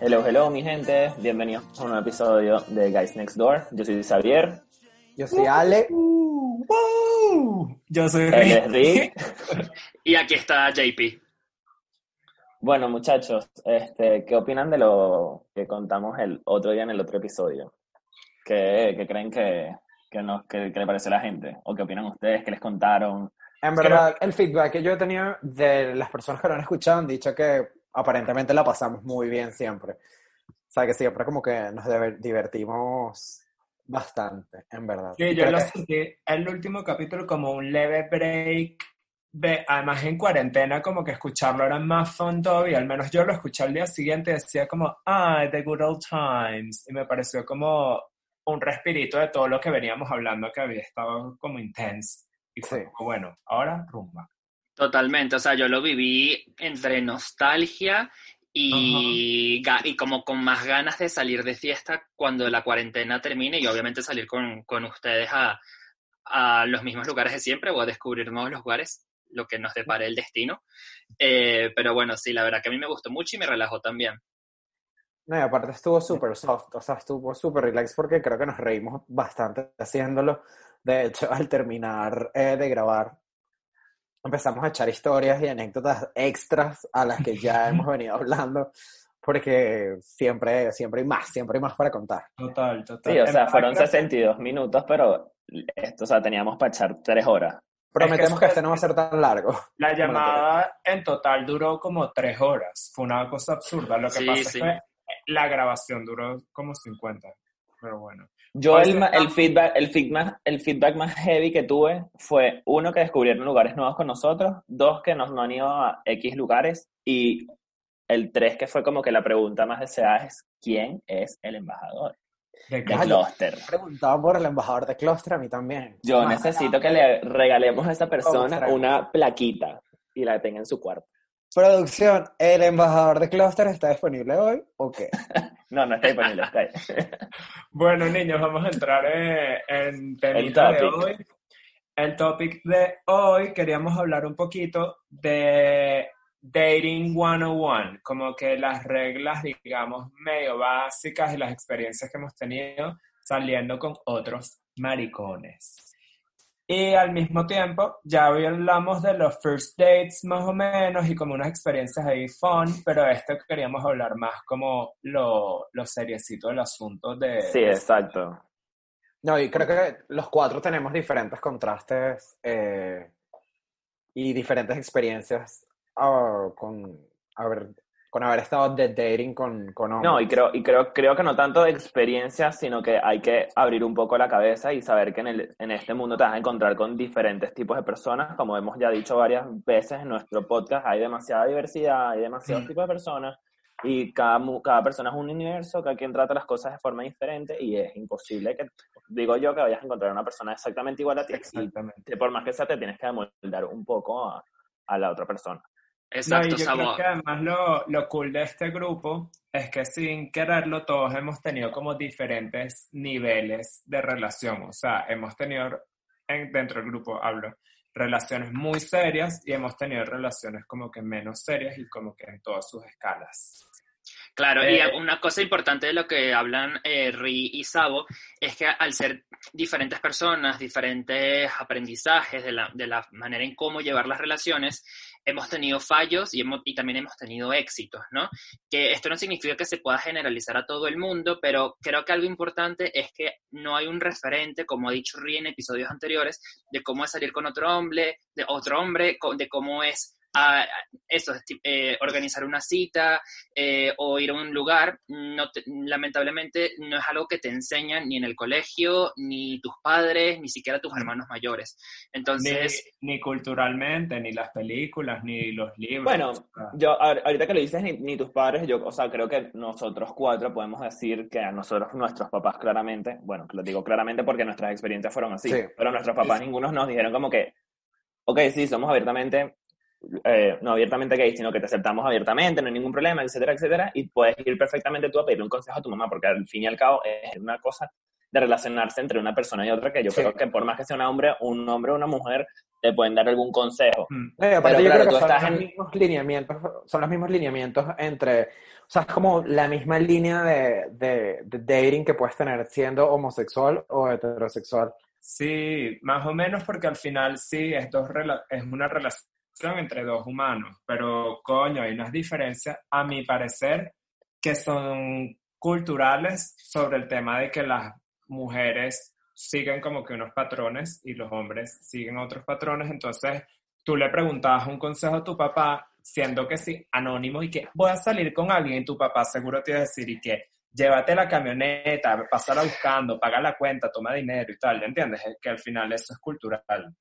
Hello, hello, mi gente. Bienvenidos a un nuevo episodio de Guys Next Door. Yo soy Xavier. Yo soy Ale. Yo soy Él Rick. es Rick. Y aquí está JP. Bueno, muchachos, este, ¿qué opinan de lo que contamos el otro día en el otro episodio? ¿Qué, qué creen que, que, nos, que, que le parece a la gente? ¿O qué opinan ustedes? ¿Qué les contaron? En verdad, el feedback que yo he tenido de las personas que lo han escuchado han dicho que aparentemente la pasamos muy bien siempre. O sea, que siempre como que nos diver- divertimos bastante, en verdad. Sí, yo lo sentí el último capítulo como un leve break. De, además, en cuarentena, como que escucharlo era más fun todavía. Al menos yo lo escuché al día siguiente y decía como, ah, The Good Old Times. Y me pareció como un respirito de todo lo que veníamos hablando que había estado como intense. Y fue Sí. como, bueno, ahora rumba. Totalmente, o sea, yo lo viví entre nostalgia y, y como con más ganas de salir de fiesta cuando la cuarentena termine y obviamente salir con, con ustedes a, a los mismos lugares de siempre o a descubrir nuevos lugares, lo que nos depare el destino. Eh, pero bueno, sí, la verdad que a mí me gustó mucho y me relajó también. No, y aparte estuvo súper soft, o sea, estuvo súper relax porque creo que nos reímos bastante haciéndolo. De hecho, al terminar eh, de grabar, empezamos a echar historias y anécdotas extras a las que ya hemos venido hablando, porque siempre, siempre hay más, siempre hay más para contar. Total, total. Sí, o sea, fueron creo que- 62 minutos, pero esto, o sea, teníamos para echar tres horas. Prometemos eso que es- este no va a ser tan largo. La llamada en total duró como tres horas. Fue una cosa absurda. Lo que Sí, pasa sí. es que la grabación duró como 50. Pero bueno. Yo el, el, feedback, el, feedback, el feedback más heavy que tuve fue, uno, que descubrieron lugares nuevos con nosotros, dos, que nos no han ido a X lugares, y el tres, que fue como que la pregunta más deseada es, ¿quién es el embajador De de Cluster? Preguntaba por el embajador de Cluster, a mí también. Yo Ah, necesito que le regalemos a esa persona una plaquita y la tenga en su cuarto. Producción, ¿el embajador de Cluster está disponible hoy o qué? No, no está disponible, está ahí. Bueno, niños, vamos a entrar eh, en temita de hoy. El topic de hoy queríamos hablar un poquito de Dating 101, como que las reglas, digamos, medio básicas y las experiencias que hemos tenido saliendo con otros maricones. Y al mismo tiempo, ya hoy hablamos de los first dates más o menos y como unas experiencias ahí fun, pero esto queríamos hablar más como lo, lo seriecito del asunto de... Sí, exacto. No, y creo que los cuatro tenemos diferentes contrastes eh, y diferentes experiencias ah, con, haber, con haber estado de dating con, con hombres. No, y creo, y creo, creo que no tanto de experiencia, sino que hay que abrir un poco la cabeza y saber que en, el, en este mundo te vas a encontrar con diferentes tipos de personas. Como hemos ya dicho varias veces en nuestro podcast, hay demasiada diversidad, hay demasiados Mm. tipos de personas y cada, cada persona es un universo, cada quien trata las cosas de forma diferente y es imposible que, digo yo, que vayas a encontrar una persona exactamente igual a ti. Y Exactamente. que por más que sea, te tienes que amoldar un poco a, a la otra persona. No, Exacto, y yo creo que además lo, lo cool de este grupo es que sin quererlo todos hemos tenido como diferentes niveles de relación. O sea, hemos tenido, en- dentro del grupo hablo, relaciones muy serias y hemos tenido relaciones como que menos serias y como que en todas sus escalas. Claro, y Eh, una cosa importante de lo que hablan eh, Ri y Sabo es que al ser diferentes personas, diferentes aprendizajes de la, de la manera en cómo llevar las relaciones, hemos tenido fallos y, hemos, y también hemos tenido éxitos, ¿no? Que esto no significa que se pueda generalizar a todo el mundo, pero creo que algo importante es que no hay un referente, como ha dicho Ri en episodios anteriores, de cómo es salir con otro hombre, de otro hombre, de cómo es ah, eso, eh, organizar una cita eh, o ir a un lugar, no te- lamentablemente no es algo que te enseñan ni en el colegio, ni tus padres, ni siquiera tus hermanos mayores. Ni, Entonces, ni culturalmente, ni las películas, ni los libros. Bueno, Yo, ahor- ahorita que lo dices, ni, ni tus padres, yo, o sea, creo que nosotros cuatro podemos decir que a nosotros, nuestros papás claramente, bueno, lo digo claramente porque nuestras experiencias fueron así, Sí. pero nuestros papás ninguno nos dijeron como que, ok, sí, somos abiertamente, eh, no abiertamente gays, sino que te aceptamos abiertamente, no hay ningún problema, etcétera, etcétera, y puedes ir perfectamente tú a pedirle un consejo a tu mamá, porque al fin y al cabo es una cosa de relacionarse entre una persona y otra, que yo Sí. creo que por más que sea un hombre, un hombre o una mujer, te pueden dar algún consejo. Mm. Eh, aparte Pero yo claro, creo que tú son estás los en- mismos lineamientos, son los mismos lineamientos entre, o sea, es como la misma línea de, de, de dating que puedes tener siendo homosexual o heterosexual. Sí, más o menos porque al final sí es, dos rela- es una relación entre dos humanos, pero coño, hay unas diferencias, a mi parecer, que son culturales sobre el tema de que las mujeres siguen como que unos patrones y los hombres siguen otros patrones, entonces tú le preguntabas un consejo a tu papá, siendo que sí, anónimo, y que voy a salir con alguien, y tu papá seguro te iba a decir, y que llévate la camioneta, pásala buscando, paga la cuenta, toma dinero y tal, ¿entiendes? Es que al final eso es cultural.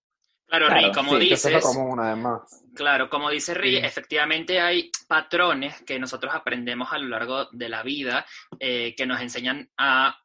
Claro, Claro, Ri, como Sí, que eso dices, es lo común además. Claro, como dice Ri, Sí. efectivamente hay patrones que nosotros aprendemos a lo largo de la vida eh, que nos enseñan a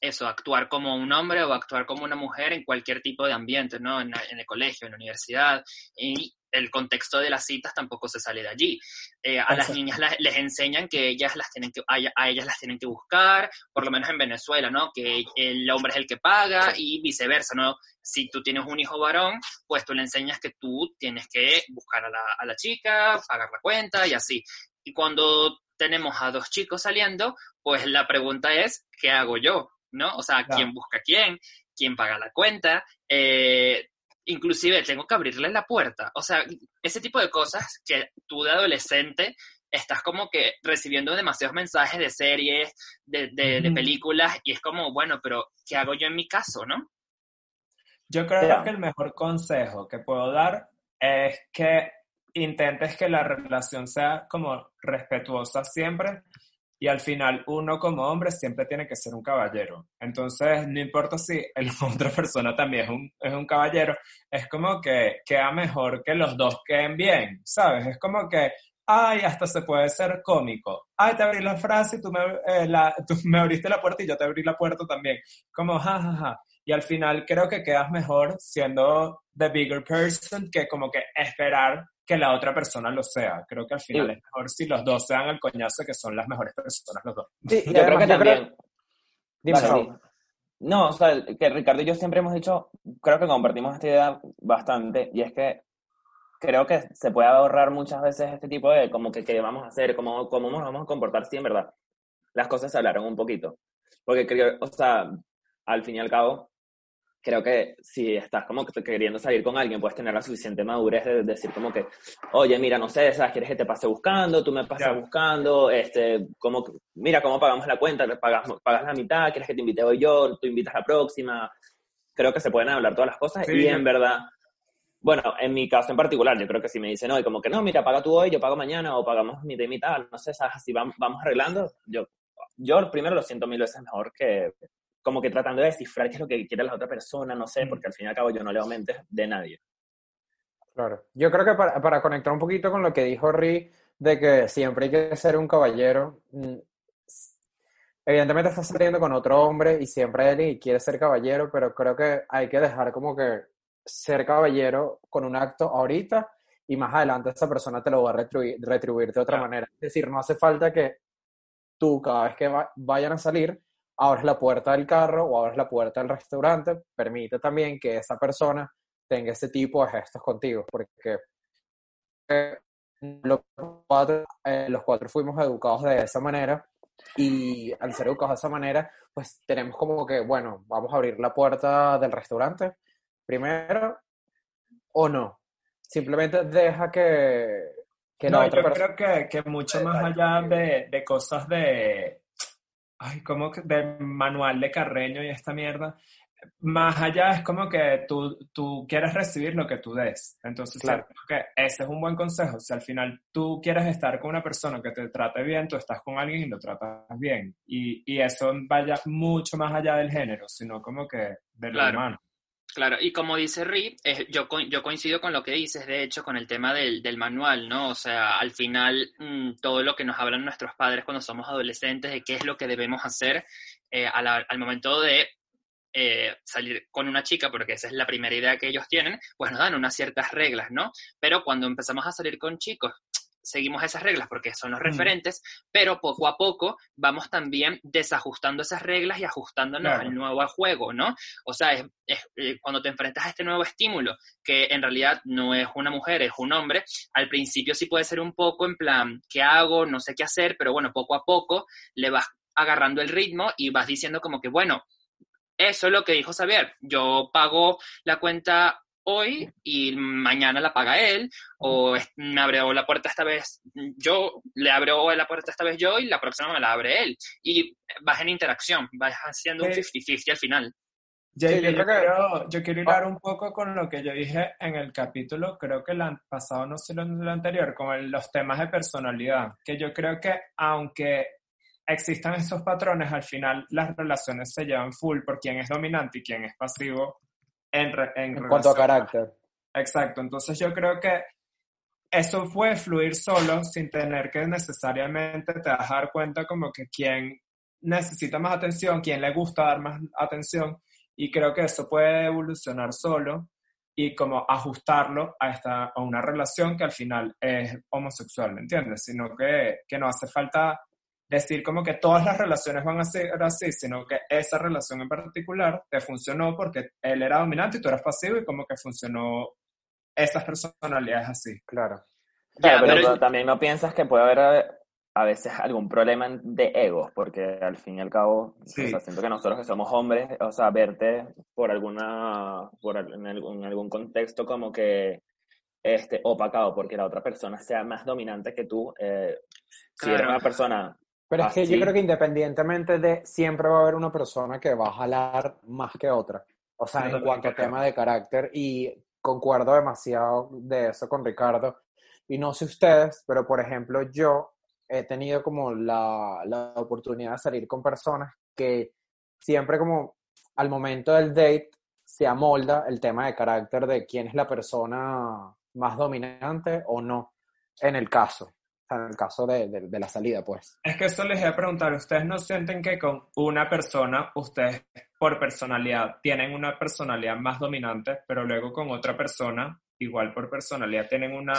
eso, actuar como un hombre o actuar como una mujer en cualquier tipo de ambiente, ¿no? En, en el colegio, en la universidad. Y el contexto de las citas tampoco se sale de allí. Eh, a las niñas la- les enseñan que ellas las tienen que, a, a ellas las tienen que buscar, por lo menos en Venezuela, ¿no? Que el hombre es el que paga y viceversa, ¿no? Si tú tienes un hijo varón, pues tú le enseñas que tú tienes que buscar a la, a la chica, pagar la cuenta y así. Y cuando tenemos a dos chicos saliendo, pues la pregunta es, ¿qué hago yo? ¿No? O sea. ¿quién busca a quién? ¿Quién paga la cuenta? Eh, inclusive tengo que abrirle la puerta. O sea, ese tipo de cosas que tú de adolescente estás como que recibiendo demasiados mensajes de series, de, de- de películas, y es como, bueno, pero ¿qué hago yo en mi caso, no? Yo creo que el mejor consejo que puedo dar es que intentes que la relación sea como respetuosa siempre y al final uno como hombre siempre tiene que ser un caballero. Entonces, no importa si la otra persona también es un, es un caballero, es como que queda mejor que los dos queden bien, ¿sabes? Es como que, ay, hasta se puede ser cómico. Ay, te abrí la frase y tú me, eh, la- tú me abriste la puerta y yo te abrí la puerta también. Como, ja, ja, ja. Y al final creo que quedas mejor siendo the bigger person que como que esperar que la otra persona lo sea. Creo que al final Sí. es mejor si los dos sean el coñazo que son las mejores personas los dos. Sí, y Yo creo que también... Dime, Vale, sí. No, o sea, que Ricardo y yo siempre hemos dicho, creo que compartimos esta idea bastante, y es que creo que se puede ahorrar muchas veces este tipo de, como que, qué vamos a hacer, cómo, cómo nos vamos a comportar si en verdad las cosas se hablaron un poquito. Porque creo, o sea, al fin y al cabo, creo que si estás como que queriendo salir con alguien, puedes tener la suficiente madurez de decir como que, oye, mira, no sé, ¿sabes? ¿Quieres que te pase buscando? Tú me pasas Ya. buscando, este, como, mira cómo pagamos la cuenta, le pagas, pagas la mitad, ¿quieres que te invite hoy yo? Tú invitas la próxima. Creo que se pueden hablar todas las cosas Sí, y yo- en verdad, bueno, en mi caso en particular, yo creo que si me dicen hoy, como que no, mira, paga tú hoy, yo pago mañana, o pagamos mitad y mitad, no sé, ¿sabes? Así vamos, vamos arreglando, yo, yo primero lo siento mil veces mejor que como que tratando de descifrar qué es lo que quiere la otra persona, no sé, Mm. porque al fin y al cabo yo no leo mentes de nadie. Claro. Yo creo que para, para conectar un poquito con lo que dijo Ri, de que siempre hay que ser un caballero, mm, evidentemente estás saliendo con otro hombre y siempre hay alguien que quiere ser caballero, pero creo que hay que dejar como que ser caballero con un acto ahorita y más adelante esa persona te lo va a retribuir, retribuir de otra Claro. manera. Es decir, no hace falta que tú cada vez que va- vayan a salir abres la puerta del carro o abres la puerta del restaurante, permite también que esa persona tenga ese tipo de gestos contigo, porque eh, los cuatro, eh, los cuatro fuimos educados de esa manera y al ser educados de esa manera, pues tenemos como que, bueno, vamos a abrir la puerta del restaurante primero o no. Simplemente deja que, que la No, otra yo persona... creo que, que mucho más allá de, de cosas de, ay, como que de manual de Carreño y esta mierda, más allá es como que tú, tú quieres recibir lo que tú des. Entonces, Claro. que ese es un buen consejo. Si al final tú quieres estar con una persona que te trate bien, tú estás con alguien y lo tratas bien. Y, y eso vaya mucho más allá del género, sino como que de lo Claro. humano. Claro, y como dice Ri, yo, yo coincido con lo que dices, de hecho, con el tema del, del manual, ¿no? O sea, al final, mm, todo lo que nos hablan nuestros padres cuando somos adolescentes de qué es lo que debemos hacer eh, a la- al momento de eh, salir con una chica, porque esa es la primera idea que ellos tienen, pues nos dan unas ciertas reglas, ¿no? Pero cuando empezamos a salir con chicos, seguimos esas reglas porque son los referentes, pero poco a poco vamos también desajustando esas reglas y ajustándonos al nuevo juego, ¿no? O sea, es, eh, cuando te enfrentas a este nuevo estímulo, que en realidad no es una mujer, es un hombre, al principio sí puede ser un poco en plan, ¿qué hago? No sé qué hacer, pero bueno, poco a poco le vas agarrando el ritmo y vas diciendo como que, bueno, eso es lo que dijo Xavier, yo pago la cuenta hoy y mañana la paga él, o me abrió la puerta esta vez yo, le abro la puerta esta vez yo y la próxima me la abre él. Y vas en interacción, vas haciendo un 50-50 al final. yo, quiero, yo quiero hilar un poco con lo que yo dije en el capítulo, creo que el pasado, no sé lo, lo anterior, con los temas de personalidad, que yo creo que aunque existan estos patrones, al final las relaciones se llevan full por quién es dominante y quién es pasivo en, en, cuanto a carácter. Exacto, entonces yo creo que eso puede fluir solo sin tener que necesariamente te dar cuenta como que quién necesita más atención, quién le gusta dar más atención y creo que eso puede evolucionar solo y como ajustarlo a, esta, a una relación que al final es homosexual, ¿me entiendes? Sino que, que no hace falta decir como que todas las relaciones van a ser así, sino que esa relación en particular te funcionó porque él era dominante y tú eras pasivo y como que funcionó esas personalidades así. Claro. Claro, pero, también no piensas que puede haber a veces algún problema de egos, porque al fin y al cabo, siento que nosotros que somos hombres, o sea, verte por alguna, por en algún, algún contexto como que este, opacado porque la otra persona sea más dominante que tú, eh, si eres una persona pero es que yo creo que independientemente de, siempre va a haber una persona que va a jalar más que otra. O sea, en cuanto a tema de carácter, y concuerdo demasiado de eso con Ricardo. Y no sé ustedes, pero por ejemplo, yo he tenido como la, la oportunidad de salir con personas que siempre como al momento del date se amolda el tema de carácter de quién es la persona más dominante o no en el caso en el caso de, de, la salida, pues. Es que eso les voy a preguntar, ¿ustedes no sienten que con una persona, ustedes por personalidad tienen una personalidad más dominante, pero luego con otra persona, igual por personalidad, tienen una,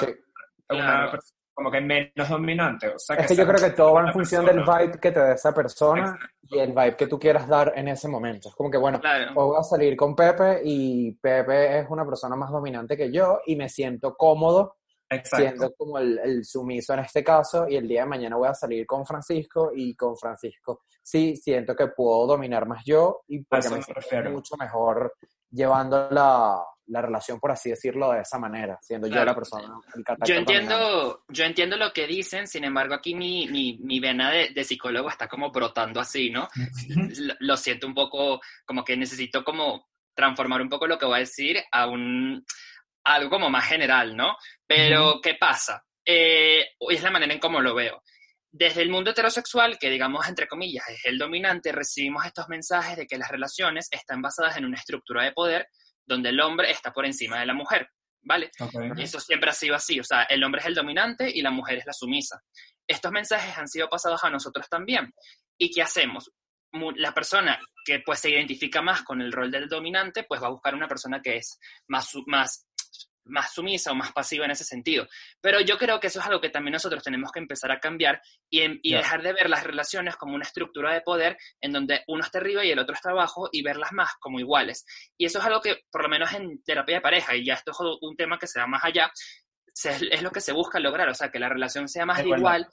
como que menos dominante? O sea, es que, yo creo que todo va en función del vibe que te da esa persona y el vibe que tú quieras dar en ese momento. Es como que, bueno, voy a salir con Pepe y Pepe es una persona más dominante que yo y me siento cómodo siendo como el, sumiso en este caso, y el día de mañana voy a salir con Francisco y con Francisco sí siento que puedo dominar más yo y porque me siento mucho mejor llevando la, la, relación, por así decirlo, de esa manera, siendo yo la persona. yo entiendo, yo entiendo lo que dicen, sin embargo, aquí mi, mi, mi vena de, de, psicólogo está como brotando así, ¿no? lo, lo siento un poco, como que necesito como transformar un poco lo que voy a decir a un algo como más general, ¿no? Pero, ¿qué pasa? Eh, es la manera en cómo lo veo. Desde el mundo heterosexual, que digamos, entre comillas, es el dominante, recibimos estos mensajes de que las relaciones están basadas en una estructura de poder donde el hombre está por encima de la mujer, ¿vale? Y eso siempre ha sido así, o sea, el hombre es el dominante y la mujer es la sumisa. Estos mensajes han sido pasados a nosotros también. ¿Y qué hacemos? la persona que pues se identifica más con el rol del dominante, pues va a buscar una persona que es más, más más sumisa o más pasiva en ese sentido. Pero yo creo que eso es algo que también nosotros tenemos que empezar a cambiar y, y dejar de ver las relaciones como una estructura de poder en donde uno está arriba y el otro está abajo y verlas más como iguales. Y eso es algo que, por lo menos en terapia de pareja, y ya esto es un tema que se va más allá, es lo que se busca lograr, o sea, que la relación sea más igual,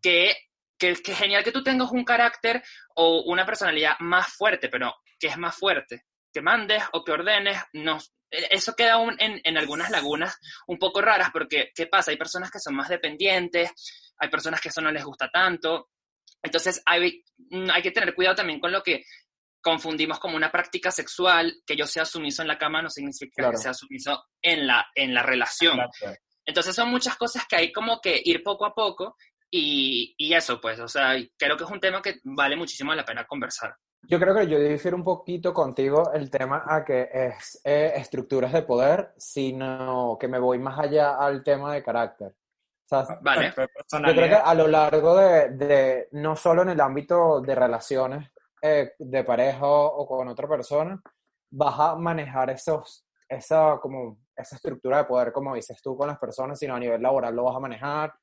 que, que, que genial que tú tengas un carácter o una personalidad más fuerte, pero que es más fuerte que mandes o que ordenes, no, eso queda aún en, en, algunas lagunas un poco raras porque, ¿qué pasa? Hay personas que son más dependientes, hay personas que eso no les gusta tanto. Entonces hay, mm, hay que tener cuidado también con lo que confundimos como una práctica sexual, que yo sea sumiso en la cama no significa que sea sumiso en la, en la relación. Entonces son muchas cosas que hay como que ir poco a poco y, y eso pues, o sea, creo que es un tema que vale muchísimo la pena conversar. Yo creo que yo difiero un poquito contigo el tema a que es eh, estructuras de poder, sino que me voy más allá al tema de carácter. Ah, vale. Yo creo que a lo largo de, de no solo en el ámbito de relaciones eh, de pareja o con otra persona, vas a manejar esos, esa, como, esa estructura de poder, como dices tú, con las personas, sino a nivel laboral lo vas a manejar,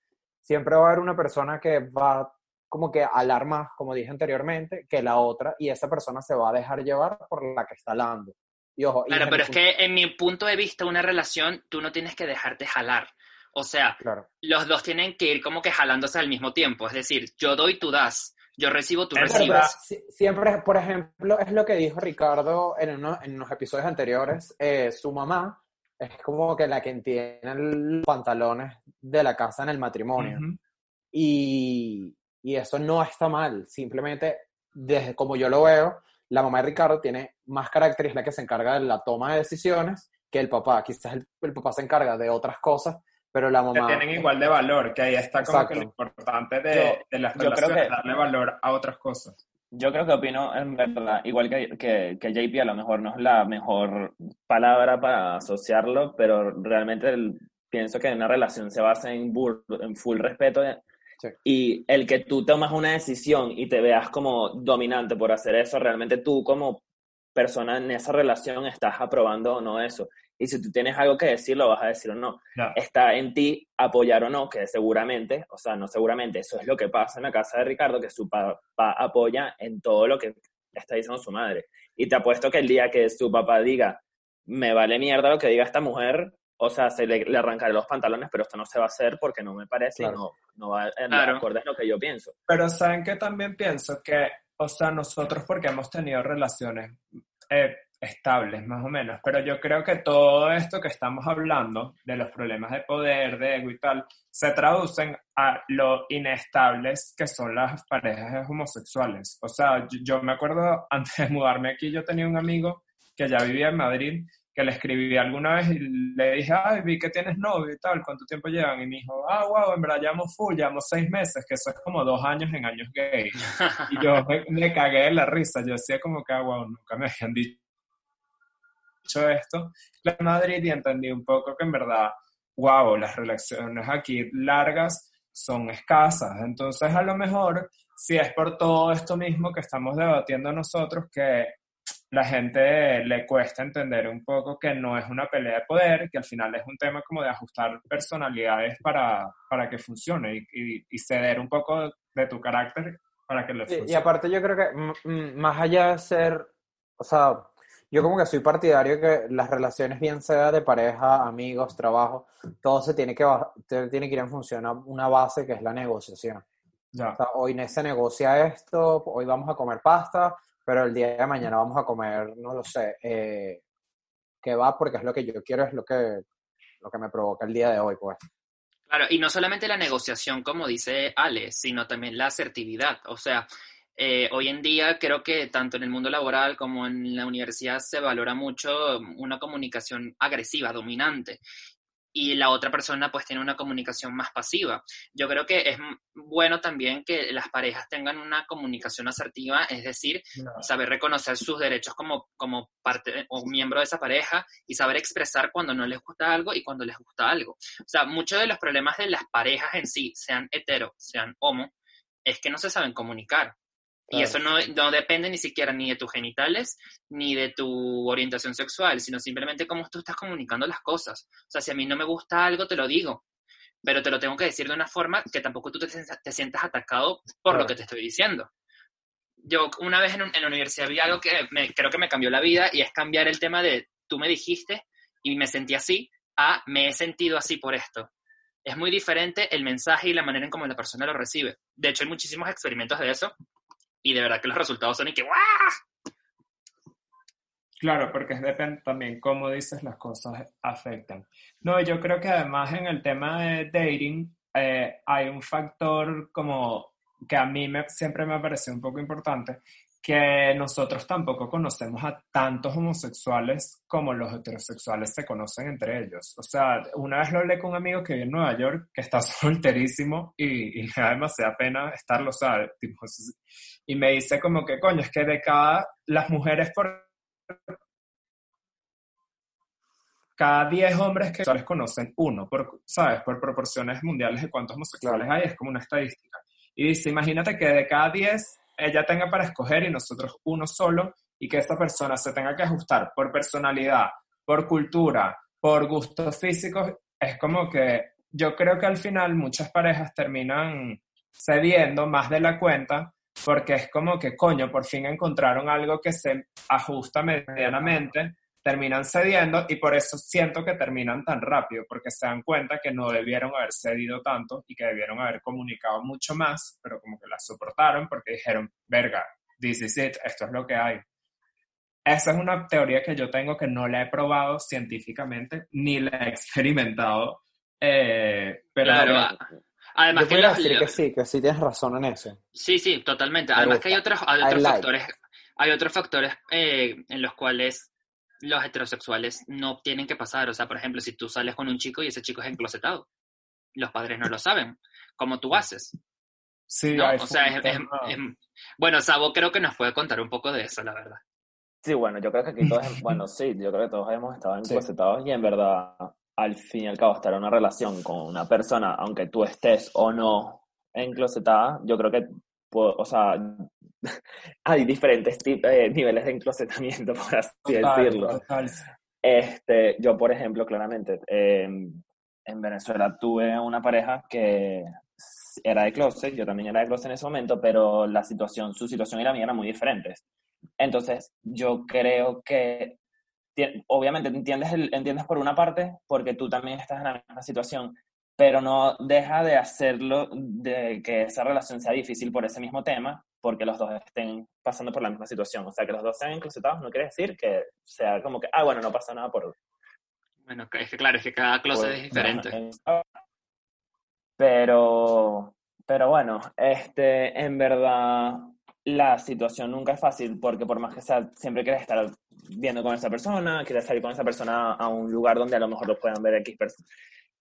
siempre va a haber una persona que va como que alar más, como dije anteriormente, que la otra, y esa persona se va a dejar llevar por la que está hablando. Y ojo, y Claro, desde pero es punto- que en mi punto de vista, una relación, tú no tienes que dejarte jalar. O sea, Claro. los dos tienen que ir como que jalándose al mismo tiempo. Es decir, yo doy, tú das. Yo recibo, tú recibes. si- siempre, por ejemplo, es lo que dijo Ricardo en, uno, en unos episodios anteriores, eh, su mamá es como que la que tiene los pantalones de la casa en el matrimonio. Ujú. y, y eso no está mal, simplemente desde como yo lo veo, la mamá de Ricardo tiene más carácter y es la que se encarga de la toma de decisiones que el papá. Quizás el, el papá se encarga de otras cosas, pero la que mamá... tienen igual de valor, que ahí está como que lo Exacto. importante de, Yo- de las yo creo relaciones, que- darle valor a otras cosas. Yo creo que opino, en verdad, igual que, que, que JP, a lo mejor no es la mejor palabra para asociarlo, pero realmente el- pienso que una relación se basa en, bur- en full respeto Sí. y el que tú tomas una decisión y te veas como dominante por hacer eso, realmente tú como persona en esa relación estás aprobando o no eso. Y si tú tienes algo que decir, lo vas a decir o no. Ya. Está en ti apoyar o no, que seguramente, o sea, no seguramente, eso es lo que pasa en la casa de Ricardo, que su papá apoya en todo lo que está diciendo su madre. Y te apuesto que el día que su papá diga, me vale mierda lo que diga esta mujer, o sea, se le, le arrancaré los pantalones, pero esto no se va a hacer porque no me parece Claro. y no, no va en Claro. acorde a lo que yo pienso. Pero saben que también pienso que, o sea, nosotros porque hemos tenido relaciones eh, estables, más o menos, pero yo creo que todo esto que estamos hablando, de los problemas de poder, de ego y tal, se traducen a lo inestables que son las parejas homosexuales. O sea, yo, yo me acuerdo, antes de mudarme aquí, yo tenía un amigo que ya vivía en Madrid, que le escribí alguna vez y le dije, ay, vi que tienes novio y tal, ¿cuánto tiempo llevan? Y me dijo, ah, wow, en verdad llamo full, llamo seis meses, que eso es como dos años en años gay. Y yo me, me cagué de la risa, yo decía como que, ah, wow, nunca me habían dicho esto. La Madrid y entendí un poco que en verdad, wow, las relaciones aquí largas son escasas. Entonces, a lo mejor, si es por todo esto mismo que estamos debatiendo nosotros, que la gente le cuesta entender un poco que no es una pelea de poder, que al final es un tema como de ajustar personalidades para, para que funcione y, y- y ceder un poco de tu carácter para que le funcione. y aparte yo creo que más allá de ser, o sea, yo como que soy partidario que las relaciones, bien sea de pareja, amigos, trabajo, todo se tiene que, tiene que ir en función a una base que es la negociación. Ya. O sea, hoy se negocia esto, hoy vamos a comer pasta, pero el día de mañana vamos a comer, no lo sé, eh, que va porque es lo que yo quiero, es lo que, lo que me provoca el día de hoy, pues. Claro, y no solamente la negociación, como dice Ale, sino también la asertividad. O sea, eh, hoy en día creo que tanto en el mundo laboral como en la universidad se valora mucho una comunicación agresiva, dominante. Y la otra persona pues tiene una comunicación más pasiva. Yo creo que es bueno también que las parejas tengan una comunicación asertiva, es decir, saber reconocer sus derechos como, como parte o miembro de esa pareja y saber expresar cuando no les gusta algo y cuando les gusta algo. O sea, muchos de los problemas de las parejas en sí, sean hetero, sean homo, es que no se saben comunicar. Y eso no, no depende ni siquiera ni de tus genitales ni de tu orientación sexual, sino simplemente cómo tú estás comunicando las cosas. O sea, si a mí no me gusta algo, te lo digo, pero te lo tengo que decir de una forma que tampoco tú te, te sientas atacado por lo Claro. que te estoy diciendo. Yo una vez en, un- en la universidad vi algo que me- creo que me cambió la vida y es cambiar el tema de tú me dijiste y me sentí así a me he sentido así por esto. Es muy diferente el mensaje y la manera en cómo la persona lo recibe. De hecho, hay muchísimos experimentos de eso y de verdad que los resultados son y que ¡guau! Claro, porque depende también cómo dices las cosas afectan. No, yo creo que además en el tema de dating eh, hay un factor como que a mí me, siempre me pareció un poco importante, que nosotros tampoco conocemos a tantos homosexuales como los heterosexuales se conocen entre ellos. O sea, una vez lo hablé con un amigo que vive en Nueva York, que está solterísimo y, y me da demasiada pena estarlo, ¿sabes? Tipo, y me dice como que, coño, es que de cada, las mujeres por cada 10 hombres que les conocen uno, por, ¿sabes? Por proporciones mundiales de cuántos homosexuales hay, es como una estadística. Y dice, imagínate que de cada 10 ella tenga para escoger y nosotros uno solo, y que esa persona se tenga que ajustar por personalidad, por cultura, por gustos físicos, es como que yo creo que al final muchas parejas terminan cediendo más de la cuenta porque es como que, coño, por fin encontraron algo que se ajusta medianamente, terminan cediendo y por eso siento que terminan tan rápido, porque se dan cuenta que no debieron haber cedido tanto y que debieron haber comunicado mucho más, pero como que la soportaron porque dijeron, verga, this is it, esto es lo que hay. Esa es una teoría que yo tengo que no la he probado científicamente ni la he experimentado. Eh, pero Claro, Además Yo que podría los- decir que sí, que sí tienes razón en eso. Sí, sí, totalmente. Me Además gusta. que hay otros, hay I otros like. factores, hay otros factores eh, en los cuales los heterosexuales no tienen que pasar. O sea, por ejemplo, si tú sales con un chico y ese chico es enclosetado, los padres no lo saben. ¿Cómo tú haces? sí, ¿no? O sea, es- es- es- bueno, Sabo creo que nos puede contar un poco de eso, la verdad. Sí, bueno, yo creo que aquí todos, bueno, sí, yo creo que todos hemos estado enclosetados y en verdad, al fin y al cabo, estar en una relación con una persona, aunque tú estés o no enclosetada, yo creo que, o sea, hay diferentes eh, niveles de enclosetamiento, por así Total, decirlo. total. Este, yo, por ejemplo, claramente, eh, en Venezuela tuve una pareja que era de closet, yo también era de closet en ese momento, pero la situación, su situación y la mía eran muy diferentes. Entonces, yo creo que, obviamente, entiendes, el- entiendes por una parte, porque tú también estás en la misma situación, pero no deja de hacerlo, de que esa relación sea difícil por ese mismo tema, porque los dos estén pasando por la misma situación. O sea, que los dos sean enclosetados no quiere decir que sea como que, ah, bueno, no pasa nada por... Bueno, es que claro, es que cada closet es diferente. Pero, pero bueno, este, en verdad, la situación nunca es fácil porque por más que sea, siempre quieres estar viendo con esa persona, quieres salir con esa persona a un lugar donde a lo mejor lo puedan ver X, pers-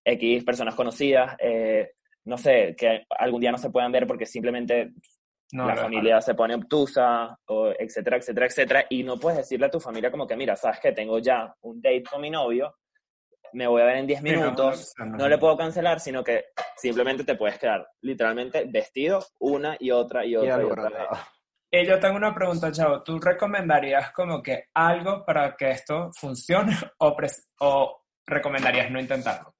X personas conocidas, eh, no sé, que algún día no se puedan ver porque simplemente No, la no, familia se pone obtusa, o etcétera, etcétera, etcétera, y no puedes decirle a tu familia como que, mira, sabes que tengo ya un date con mi novio, me voy a ver en 10 Sí, no, minutos, no, no, no le puedo cancelar, sino que simplemente te puedes quedar literalmente vestido una y otra y otra y, otra vez. alborotado. Y yo tengo una pregunta, Chavo. ¿Tú recomendarías como que algo para que esto funcione o, pres- o recomendarías no intentarlo?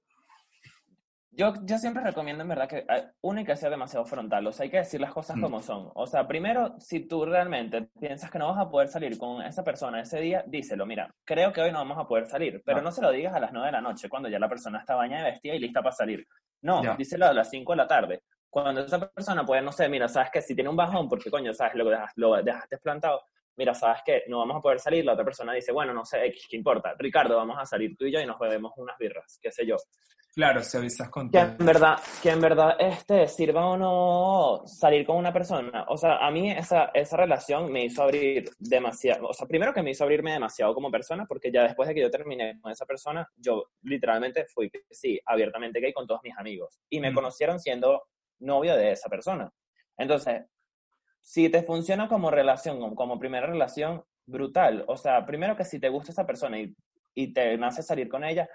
Yo, yo siempre recomiendo en verdad que eh, uno y que sea demasiado frontal, o sea, hay que decir las cosas Mm. como son. O sea, primero, si tú realmente piensas que no vas a poder salir con esa persona ese día, díselo, mira, creo que hoy no vamos a poder salir, pero Ah. no se lo digas a las 9 de la noche, cuando ya la persona está bañada y vestida y lista para salir. No, díselo a las 5 de la tarde. Cuando esa persona puede, no sé, mira, sabes que si tiene un bajón, porque coño, sabes, lo, dejas- lo dejaste plantado, mira, sabes que no vamos a poder salir, la otra persona dice, bueno, no sé, X, ¿qué importa? Ricardo, vamos a salir tú y yo y nos bebemos unas birras, qué sé yo Claro, si avisas con que en verdad, que en verdad este, sirva o no salir con una persona. O sea, a mí esa, esa relación me hizo abrir demasiado, o sea, primero que me hizo abrirme demasiado como persona, porque ya después de que yo terminé con esa persona, yo literalmente fui, sí, abiertamente gay con todos mis amigos. Y me Mm. conocieron siendo novio de esa persona. Entonces, si te funciona como relación, como, como primera relación, brutal. O sea, primero que si te gusta esa persona y, y te nace salir con ella,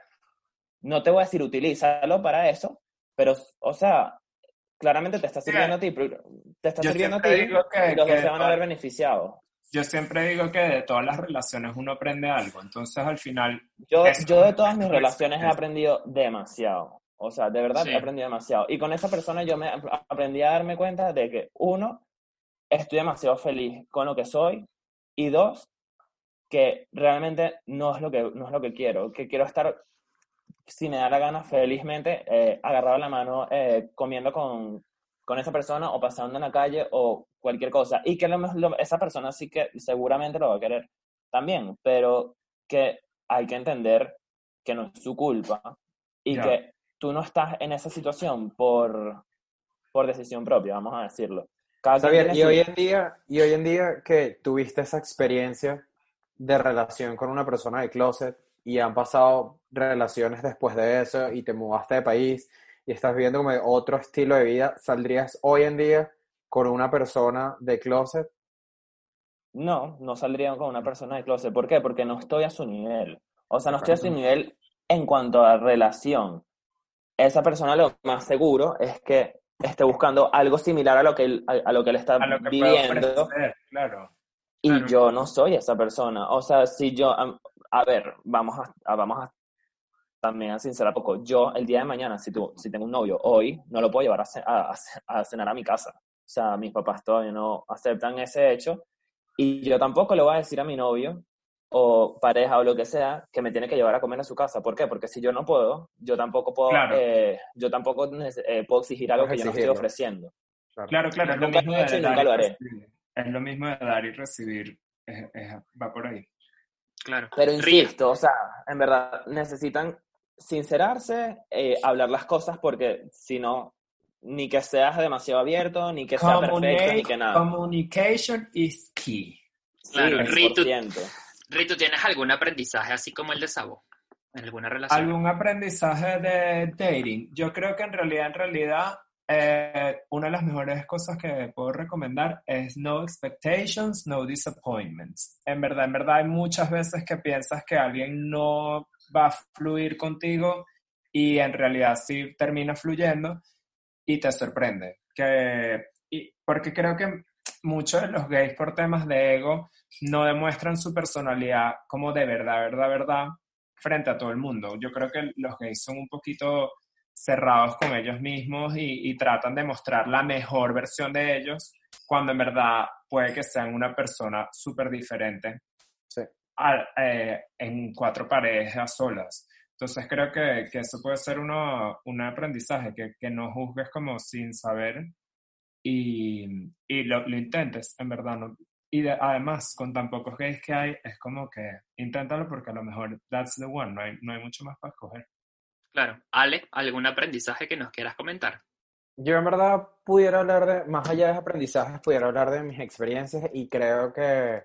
no te voy a decir utilízalo para eso, pero, o sea, claramente te está sirviendo a ti, te está Yo sirviendo a ti siempre digo que- y los que dos se van a ver beneficiados. Yo siempre digo que de todas las relaciones uno aprende algo. Entonces, al final, Yo, de todas mis relaciones he aprendido demasiado. O sea, de verdad Sí. he aprendido demasiado. Y con esa persona yo me aprendí a darme cuenta de que, uno, estoy demasiado feliz con lo que soy. Y dos, que realmente no es lo que, no es lo que quiero. Que quiero estar, si me da la gana, felizmente, eh, agarrado la mano, eh, comiendo con, con esa persona o pasando en la calle o cualquier cosa. Y que lo, lo- esa persona sí que seguramente lo va a querer también. Pero que hay que entender que no es su culpa y que tú no estás en esa situación por, por decisión propia, vamos a decirlo. Tiene y su- hoy en día, y hoy en día que tuviste esa experiencia de relación con una persona de closet y han pasado relaciones después de eso y te mudaste de país y estás viviendo como otro estilo de vida, ¿saldrías hoy en día con una persona de closet? No, no saldría con una persona de closet. ¿Por qué? Porque no estoy a su nivel. O sea, no estoy a su nivel en cuanto a relación. Esa persona lo más seguro es que esté buscando algo similar a lo que él, a, a lo que él está a lo que puedo viviendo. ofrecer, claro. Y Claro. yo no soy esa persona. O sea, si yo, a, ver, vamos a, a- vamos a también a sincerar poco. Yo, el día de mañana, si, tú, si tengo un novio hoy, no lo puedo llevar a, a- a- cenar a mi casa. O sea, mis papás todavía no aceptan ese hecho. Y yo tampoco le voy a decir a mi novio o pareja o lo que sea que me tiene que llevar a comer a su casa. ¿Por qué? Porque si yo no puedo, yo tampoco puedo, Claro. eh, yo tampoco eh, puedo exigir algo que yo no estoy ofreciendo. Claro, claro. Es lo mismo de dar y recibir, es- es- va por ahí. Claro. Pero Ríe. insisto, o sea, en verdad necesitan sincerarse, eh, hablar las cosas porque si no, ni que seas demasiado abierto, ni que sea perfecto, ni que nada. Communication is key. Claro, sí, Ritu- 100%. Ritu, ¿tienes algún aprendizaje así como el de Sabo? ¿En alguna relación? ¿Algún aprendizaje de dating? Yo creo que en realidad, en realidad, eh, una de las mejores cosas que puedo recomendar es no expectations, no disappointments. En verdad, en verdad hay muchas veces que piensas que alguien no va a fluir contigo y en realidad sí termina fluyendo y te sorprende. Que, y, porque creo que muchos de los gays por temas de ego no demuestran su personalidad como de verdad, verdad, verdad frente a todo el mundo. Yo creo que los gays son un poquito cerrados con ellos mismos y, y tratan de mostrar la mejor versión de ellos cuando en verdad puede que sean una persona súper diferente Sí. a- eh, en cuatro paredes a solas. Entonces creo que, que eso puede ser uno, un aprendizaje, que, que no juzgues como sin saber y, y lo, lo intentes, en verdad. ¿no? Y de- además, con tan pocos gays que hay, es como que inténtalo porque a lo mejor that's the one, no hay, no hay mucho más para escoger. Claro. Ale, ¿algún aprendizaje que nos quieras comentar? Yo en verdad pudiera hablar de, más allá de aprendizajes, pudiera hablar de mis experiencias y creo que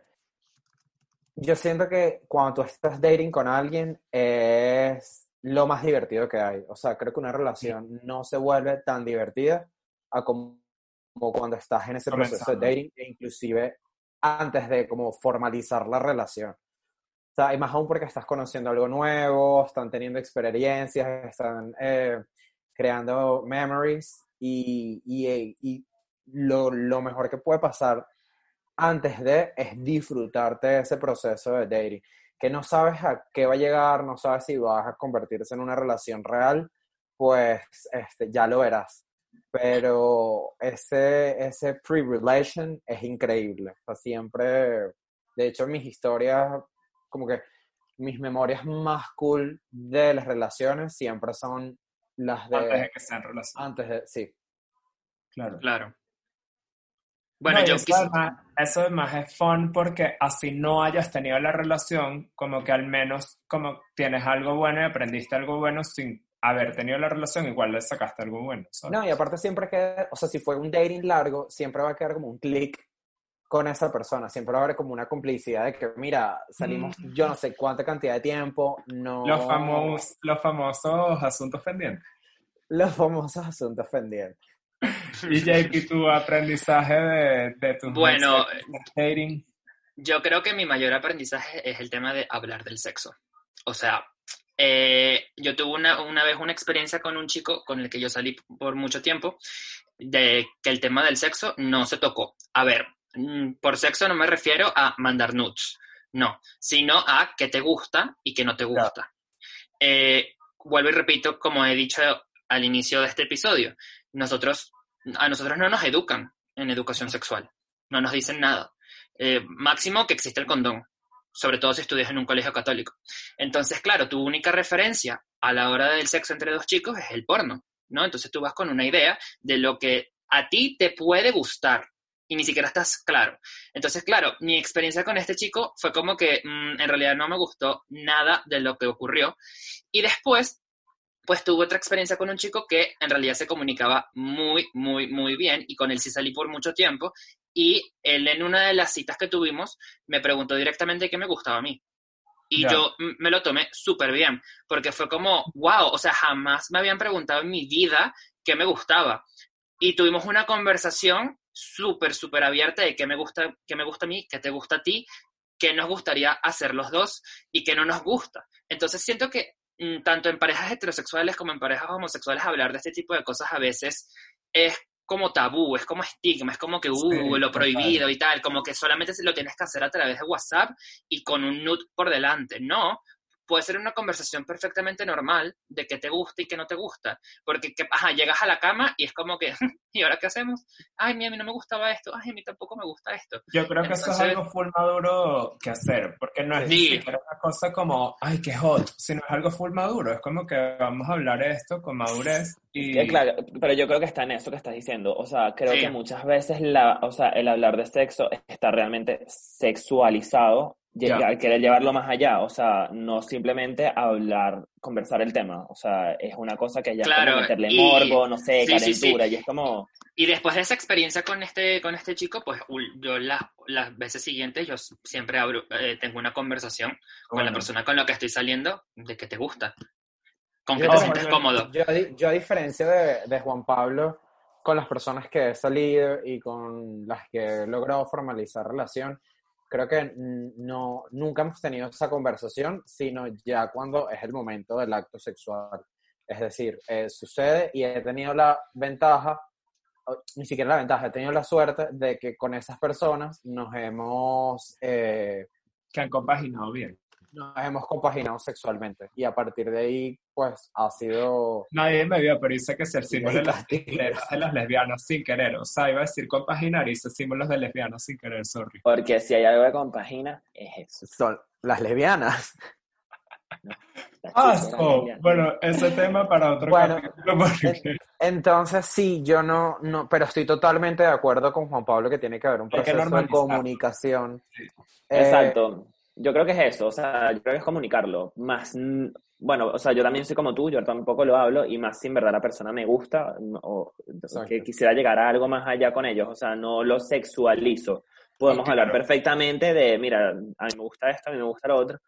yo siento que cuando tú estás dating con alguien es lo más divertido que hay. O sea, creo que una relación no se vuelve tan divertida a como, como cuando estás en ese proceso de dating e inclusive antes de como formalizar la relación. Sea, y más aún porque estás conociendo algo nuevo, están teniendo experiencias, están eh, creando memories y, y, eh, y lo, lo mejor que puede pasar antes de es disfrutarte de ese proceso de dating, que no sabes a qué va a llegar, no sabes si vas a convertirse en una relación real, pues este, ya lo verás. Pero ese, ese pre-relation es increíble. O sea, siempre, de hecho, mis historias, como que mis memorias más cool de las relaciones siempre son las de Antes de que sean relaciones. antes de, sí. Claro. Claro. Bueno, No, yo eso, además, eso además es fun porque así no hayas tenido la relación, como que al menos como tienes algo bueno y aprendiste algo bueno sin haber tenido la relación, igual le sacaste algo bueno. ¿sabes? No, y aparte siempre queda, o sea, si fue un dating largo, siempre va a quedar como un clic con esa persona, siempre va a haber como una complicidad de que, mira, salimos Mm. yo no sé cuánta cantidad de tiempo, no... Los, famos- los famosos asuntos pendientes. Los famosos asuntos pendientes. Y JP, tu aprendizaje de, de tus Bueno, dating. yo creo que mi mayor aprendizaje es el tema de hablar del sexo. O sea, eh, yo tuve una, una vez una experiencia con un chico con el que yo salí por mucho tiempo, de que el tema del sexo no se tocó. A ver, por sexo no me refiero a mandar nudes, no, sino a qué te gusta y qué no te gusta. Eh, vuelvo y repito, como he dicho al inicio de este episodio, nosotros, a nosotros no nos educan en educación sexual, no nos dicen nada. Eh, máximo que existe el condón, sobre todo si estudias en un colegio católico. Entonces, claro, tu única referencia a la hora del sexo entre dos chicos es el porno, ¿no? Entonces tú vas con una idea de lo que a ti te puede gustar y ni siquiera estás claro. Entonces, claro, mi experiencia con este chico fue como que mm, en realidad no me gustó nada de lo que ocurrió. Y después, pues tuve otra experiencia con un chico que en realidad se comunicaba muy, muy, muy bien y con él sí salí por mucho tiempo. Y él en una de las citas que tuvimos me preguntó directamente qué me gustaba a mí. Y yo mm, me lo tomé súper bien, porque fue como, wow, o sea, jamás me habían preguntado en mi vida qué me gustaba. Y tuvimos una conversación súper, súper abierta de qué me, gusta, qué me gusta a mí, qué te gusta a ti, qué nos gustaría hacer los dos y qué no nos gusta. Entonces siento que mm, tanto en parejas heterosexuales como en parejas homosexuales hablar de este tipo de cosas a veces es como tabú, es como estigma, es como que, uh, Sí, lo total. prohibido y tal, como que solamente lo tienes que hacer a través de WhatsApp y con un nude por delante. No, puede ser una conversación perfectamente normal de qué te gusta y qué no te gusta. Porque que, ajá, llegas a la cama y es como que, ¿y ahora qué hacemos? Ay, a mí no me gustaba esto, ay, a mí tampoco me gusta esto. Yo creo que eso es algo full maduro que hacer, porque no es Sí. ni siquiera una cosa como, ay, qué hot, sino es algo full maduro. Es como que vamos a hablar esto con madurez y... Que claro, pero yo creo que está en eso que estás diciendo. O sea, creo Sí. que muchas veces la, o sea, el hablar de sexo está realmente sexualizado, querer llevarlo más allá. O sea, no simplemente hablar, conversar el tema. O sea, es una cosa que ya es Claro, como meterle y- morbo, no sé, sí, sí, sí. calentura, y es como... Y después de esa experiencia con este, con este chico, pues yo las, las veces siguientes, yo siempre abro, eh, tengo una conversación con la persona con la que estoy saliendo de que te gusta, con que Yo te sientes cómodo. Yo, yo a diferencia de, de Juan Pablo, con las personas que he salido y con las que he logrado formalizar relación, creo que no, nunca hemos tenido esa conversación, sino ya cuando es el momento del acto sexual. Es decir, eh, sucede y he tenido la ventaja, ni siquiera la ventaja, he tenido la suerte de que con esas personas nos hemos, eh, han compaginado bien. Nos hemos compaginado sexualmente. Y a partir de ahí, pues ha sido... Nadie me vio, pero hice que es el símbolo de las, castigo. de las lesbianas sin querer. O sea, iba a decir compaginar y hice símbolos de lesbianas sin querer, sorry. Porque si hay algo de compagina, es eso. Son las lesbianas. Las Asco. Ah, Bueno, ese tema para otro Bueno, capítulo porque... Entonces, sí, yo no, no, pero estoy totalmente de acuerdo con Juan Pablo que tiene que haber un proceso de comunicación. Sí. Eh, Exacto. Yo creo que es eso, o sea, yo creo que es comunicarlo. Más, bueno, o sea, yo también soy como tú, yo tampoco lo hablo, y más si en verdad la persona me gusta, o Exacto. que quisiera llegar a algo más allá con ellos, o sea, no lo sexualizo. Podemos hablar claro. perfectamente de, mira, a mí me gusta esto, a mí me gusta lo otro,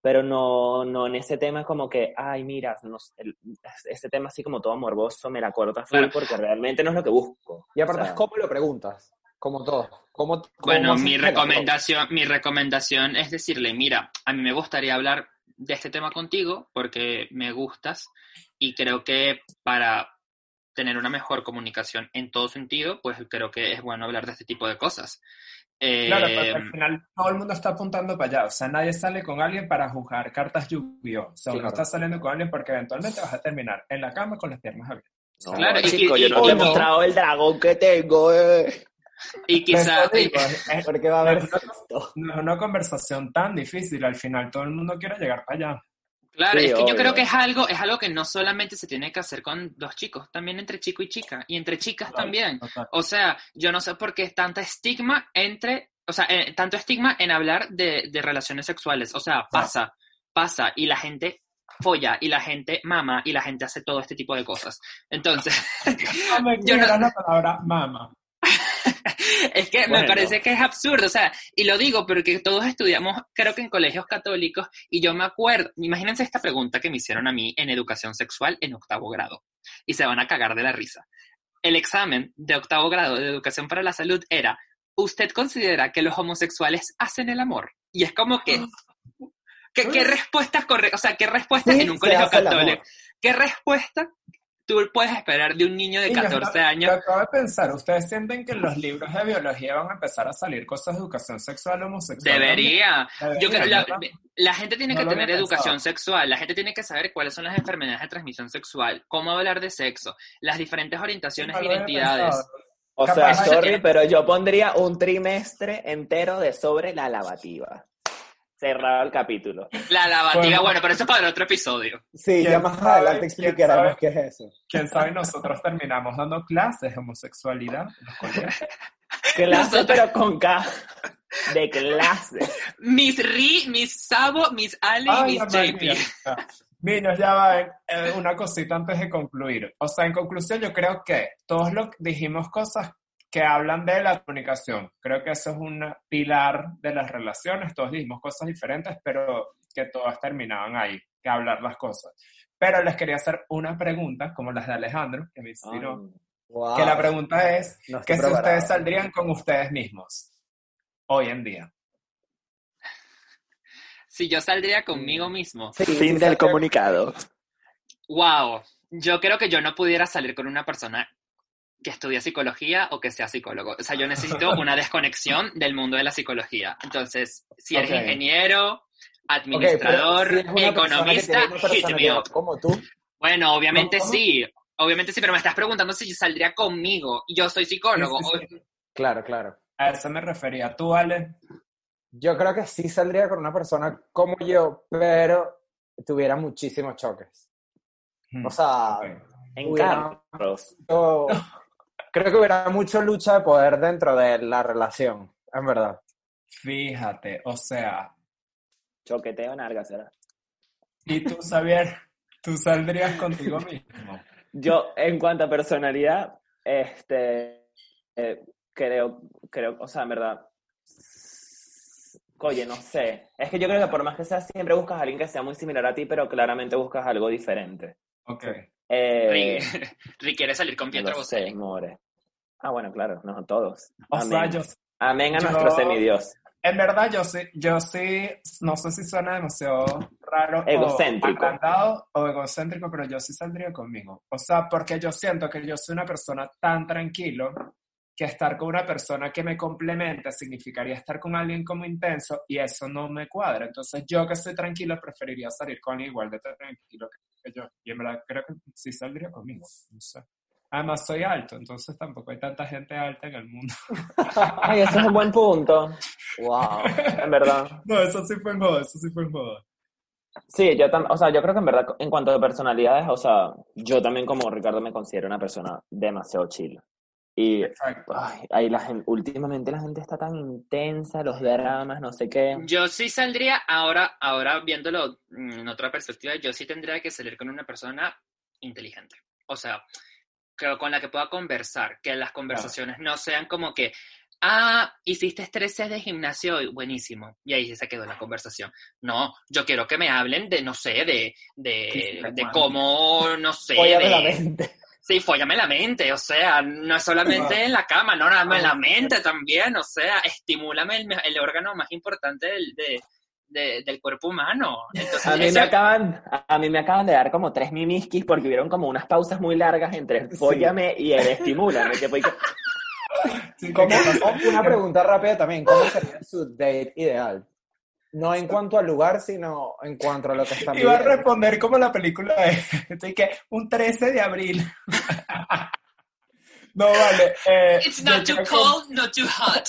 pero no, no en ese tema como que, ay, mira, no el- ese tema así como todo morboso me la full Claro. porque realmente no es lo que busco. Y aparte O sea, es cómo lo preguntas, como todo. ¿Cómo, cómo Bueno, mi recomendación, mi recomendación es decirle, mira, a mí me gustaría hablar de este tema contigo porque me gustas y creo que para tener una mejor comunicación en todo sentido, pues creo que es bueno hablar de este tipo de cosas. Eh, Claro, porque al final todo el mundo está apuntando para allá. O sea, nadie sale con alguien para jugar cartas lluvio. O sea, uno Claro. está saliendo con alguien porque eventualmente vas a terminar en la cama con las piernas abiertas. no, Claro, y- chico, y- yo no y- te he y- mostrado el dragón que tengo, eh. Y quizá, Eso digo, es- es- Porque va a haber no, es una conversación tan difícil. Al final todo el mundo quiere llegar para allá. Claro, Sí, es que yo creo que es algo, es algo que no solamente se tiene que hacer con dos chicos, también entre chico y chica, y entre chicas también. Total. O sea, yo no sé por qué es tanta estigma entre, o sea, eh, tanto estigma en hablar de, de relaciones sexuales. O sea, pasa, pasa, y la gente folla, y la gente mama, y la gente hace todo este tipo de cosas. Entonces, No me Yo no- la palabra mama. es que me parece que es absurdo, o sea, y lo digo porque todos estudiamos, creo que en colegios católicos, y yo me acuerdo, imagínense esta pregunta que me hicieron a mí en educación sexual en octavo grado, y se van a cagar de la risa. El examen de octavo grado de educación para la salud era, ¿usted considera que los homosexuales hacen el amor? Y es como que, ¿qué, qué respuestas correctas, o sea, qué respuestas Sí, en un colegio católico? ¿Qué respuesta tú puedes esperar de un niño de Niños, 14 yo- años? Yo acabo de pensar, ¿ustedes sienten que en los libros de biología van a empezar a salir cosas de educación sexual homosexual? Debería. Yo creo la, la gente tiene No que tener educación pensado. sexual, la gente tiene que saber cuáles son las enfermedades de transmisión sexual, cómo hablar de sexo, las diferentes orientaciones No e identidades. pensado. O Capaz sea, sorry, pero yo pondría un trimestre entero de sobre la lavativa. Cerrado el capítulo. La lavativa, Bueno. bueno, pero eso es para otro episodio. Sí, ya ¿Quién más sabe? adelante ¿Quién explicaremos qué es eso. Quién sabe, nosotros terminamos dando clases de homosexualidad en los colegios. Clase, Nosotros- pero con K. De clase. Mis Ri, mis Sabo, mis Ali, Ay, mis la JP. Niños, ya va, eh, una cosita antes de concluir. O sea, en conclusión, yo creo que todos lo dijimos cosas que hablan de la comunicación. Creo que eso es un pilar de las relaciones. Todos dijimos cosas diferentes, pero que todas terminaban ahí, que hablar las cosas. Pero les quería hacer una pregunta, como las de Alejandro, que me inspiró. Wow. Que la pregunta es, No que estoy si ustedes saldrían con ustedes mismos hoy en día. Si yo saldría conmigo mismo. Sí, sí, Fin del comunicado. Wow, yo creo que yo no pudiera salir con una persona que estudie psicología o que sea psicólogo. O sea, yo necesito una desconexión del mundo de la psicología. Entonces, si eres Ok. ingeniero, administrador, Ok, pero si economista, hit me up. Como tú. Bueno, obviamente ¿Cómo? sí, obviamente sí, pero me estás preguntando si saldría conmigo. Yo soy psicólogo. Sí, sí, sí. Claro, claro. A eso me refería. ¿Tú, Ale? Yo creo que sí saldría con una persona como yo, pero tuviera muchísimos choques. O sea, Ok. En Hubiera- carros. yo creo que hubiera mucha lucha de poder dentro de la relación, en verdad. Fíjate, o sea, Choqueteo en alga, será. ¿y tú, Xavier? ¿Tú saldrías contigo mismo? Yo, en cuanto a personalidad, este, eh, creo, creo, o sea, en verdad, oye, no sé. Es que yo creo que por más que sea, siempre buscas a alguien que sea muy similar a ti, pero claramente buscas algo diferente. Ok. Eh, Rick, quiere salir con no Pietro lo sé, Boselli. more. Ah, bueno, claro, no todos. O Amén. sea, yo, Amén a yo- nuestro semidios. en verdad, yo sí, yo sí, no sé si suena demasiado raro Egocéntrico. o o egocéntrico, pero yo sí saldría conmigo. O sea, porque yo siento que yo soy una persona tan tranquilo que estar con una persona que me complementa significaría estar con alguien como intenso y eso no me cuadra. Entonces, yo que estoy tranquilo preferiría salir con alguien igual de tranquilo que yo. Y en verdad creo que sí saldría conmigo. No sé. Además, soy alto, entonces tampoco hay tanta gente alta en el mundo. Ay, eso es un buen punto. Wow, en verdad. No, eso sí fue en joda, eso sí fue en joda. Sí, yo también, o sea, yo creo que en verdad, en cuanto a personalidades, o sea, yo también como Ricardo me considero una persona demasiado chill. Y Exacto. ay, ahí la gente, últimamente la gente está tan intensa, los dramas, no sé qué. Yo sí saldría, ahora, ahora viéndolo mm, en otra perspectiva, yo sí tendría que salir con una persona inteligente. O sea, que, con la que pueda conversar, que las conversaciones no sean como que, ah, hiciste tres sets de gimnasio hoy, buenísimo, y ahí se quedó la conversación. No, yo quiero que me hablen de, no sé, de, de, de cómo, no sé, de, mente. Sí, fóllame la mente, o sea, no es solamente en la cama, no, nada más en la mente también, o sea, estimúlame el, el órgano más importante del, de- de- del cuerpo humano. Entonces, A mí, ese- me acaban, a mí me acaban de dar como tres mimiskis porque hubieron como unas pausas muy largas entre el Sí. fóllame y el estimúlame. Que fue que- Sí, ¿Cómo- ¿qué pasa? cómo- una pregunta rápida también. ¿Cómo sería su date ideal? No en cuanto al lugar, sino en cuanto a lo que están Iba a responder como la película de así que un 13 de abril. no, vale. eh, It's not too que- cold, not too hot.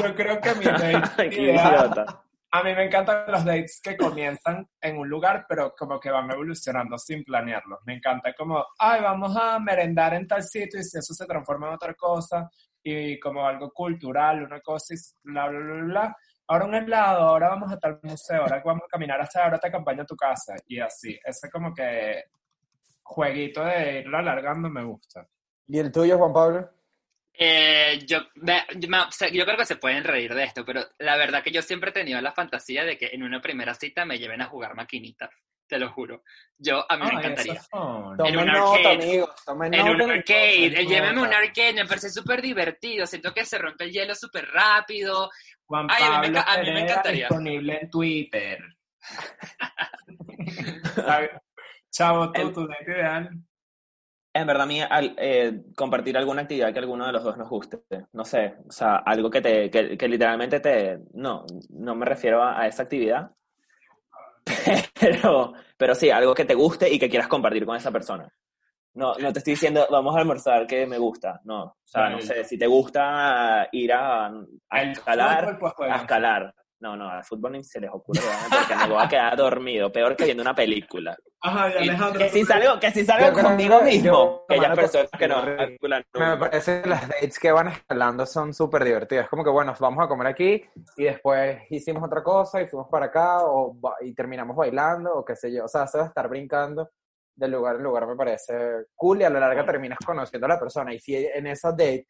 Yo creo que mi date. A mí me encantan los dates que comienzan en un lugar, pero como que van evolucionando sin planearlos. Me encanta como, ay, vamos a merendar en tal sitio y si eso se transforma en otra cosa y como algo cultural, una cosa y bla, bla, bla, bla. Ahora un helado, ahora vamos a tal museo, ahora vamos a caminar hasta ahora te acompaño a tu casa y así. Ese como que jueguito de irlo alargando me gusta. ¿Y el tuyo, Juan Pablo? Eh, yo, yo creo que se pueden reír de esto, pero la verdad que yo siempre he tenido la fantasía de que en una primera cita me lleven a jugar maquinitas, te lo juro. Yo, a mí me encantaría. En un nota, arcade. amigos. Tomen En un nota. arcade, tomen eh, llévenme a un nota. arcade, me parece súper divertido, siento que se rompe el hielo súper rápido. Juan Ay, a mí me a mí me encantaría. disponible en Twitter. Chavo, tú, tu ideal. En verdad, a mí, al- eh, compartir alguna actividad que alguno de los dos nos guste. No sé, o sea, algo que te, que, que literalmente te, no, no me refiero a, a esa actividad, pero, pero sí, algo que te guste y que quieras compartir con esa persona. No, no te estoy diciendo, vamos a almorzar que me gusta, no. O sea, no sé, si te gusta ir a, escalar, fútbol, pues, a escalar. No, no, al fútbol ni se les ocurre, porque me voy a quedar dormido, peor que viendo una película. Ajá, y Y Alejandro. que si salgo, que si salgo Yo conmigo mismo, yo- que ya mano, personas que no me- calculan Me parece que las dates que van escalando son súper divertidas. Como que, bueno, vamos a comer aquí y después hicimos otra cosa y fuimos para acá o, ba- y terminamos bailando o qué sé yo. O sea, eso de estar brincando de lugar en lugar me parece cool y a la larga terminas conociendo a la persona. Y si en esa date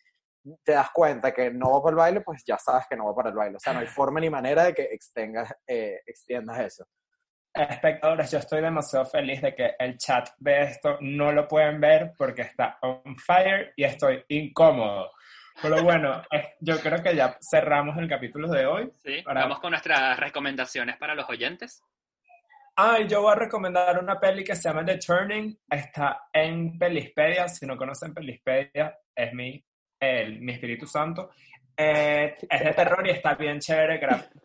te das cuenta que no va para el baile, pues ya sabes que no va para el baile. O sea, no hay forma ni manera de que extengas, eh, extiendas eso. Espectadores, yo estoy demasiado feliz de que el chat de esto no lo pueden ver porque está on fire y estoy incómodo. Pero bueno, yo creo que ya cerramos el capítulo de hoy. ¿sí? Para- Vamos con nuestras recomendaciones para los oyentes. Ay, yo voy a recomendar una peli que se llama The Turning. Está en Pelispedia. Si no conocen Pelispedia, es mi, el, mi Espíritu Santo. Eh, es de terror y está bien chévere.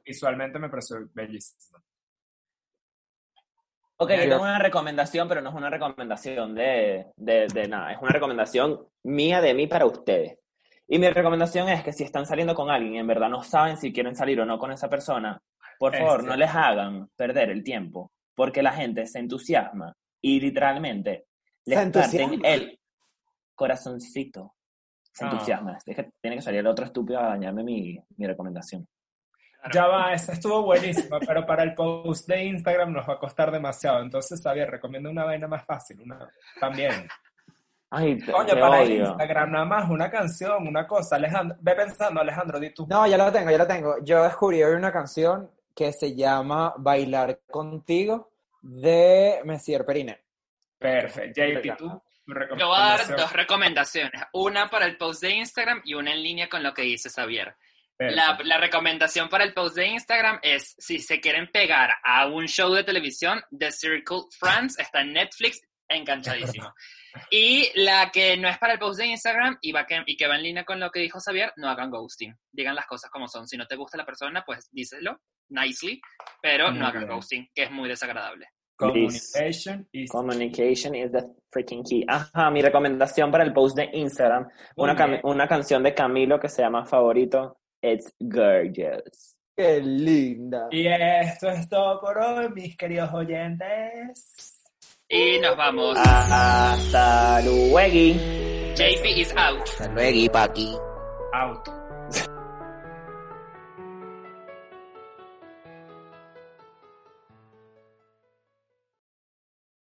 Visualmente me pareció bellísimo. Ok, Yo- tengo una recomendación, pero no es una recomendación de, de, de nada. Es una recomendación mía de mí para ustedes. Y mi recomendación es que si están saliendo con alguien y en verdad no saben si quieren salir o no con esa persona, por favor, Este. no les hagan perder el tiempo, porque la gente se entusiasma y literalmente les ¿Se parten el corazoncito. Se Ah. entusiasma. Es que tiene que salir el otro estúpido a dañarme mi, mi recomendación. Ya va, esa estuvo buenísima, pero para el post de Instagram nos va a costar demasiado. Entonces, Xavier, recomiendo una vaina más fácil. Una, también. Ay, te, Coño, te para odio. Instagram nada más, una canción, una cosa. Alejandro, ve pensando, Alejandro, di tú. No, ya lo tengo, ya lo tengo. Yo descubrí hoy una canción que se llama Bailar Contigo de Messier Periné. Perfecto. JP, tú. Yo voy a dar dos recomendaciones. Una para el post de Instagram y una en línea con lo que dice Xavier. La, la recomendación para el post de Instagram es, si se quieren pegar a un show de televisión, The Circle France está en Netflix, enganchadísimo. Y la que no es para el post de Instagram y, va que, y que va en línea con lo que dijo Xavier, no hagan ghosting. Digan las cosas como son. Si no te gusta la persona, pues díselo nicely, pero Muy no hagan bien. ghosting, que es muy desagradable. Communication is... Communication is the freaking key. Ajá, mi recomendación para el post de Instagram, una, cam- una canción de Camilo que se llama Favorito, It's Gorgeous. ¡Qué linda! Y esto es todo por hoy, mis queridos oyentes. Y nos vamos. Hasta luego. JP is out. Hasta luego, Paqui. Out.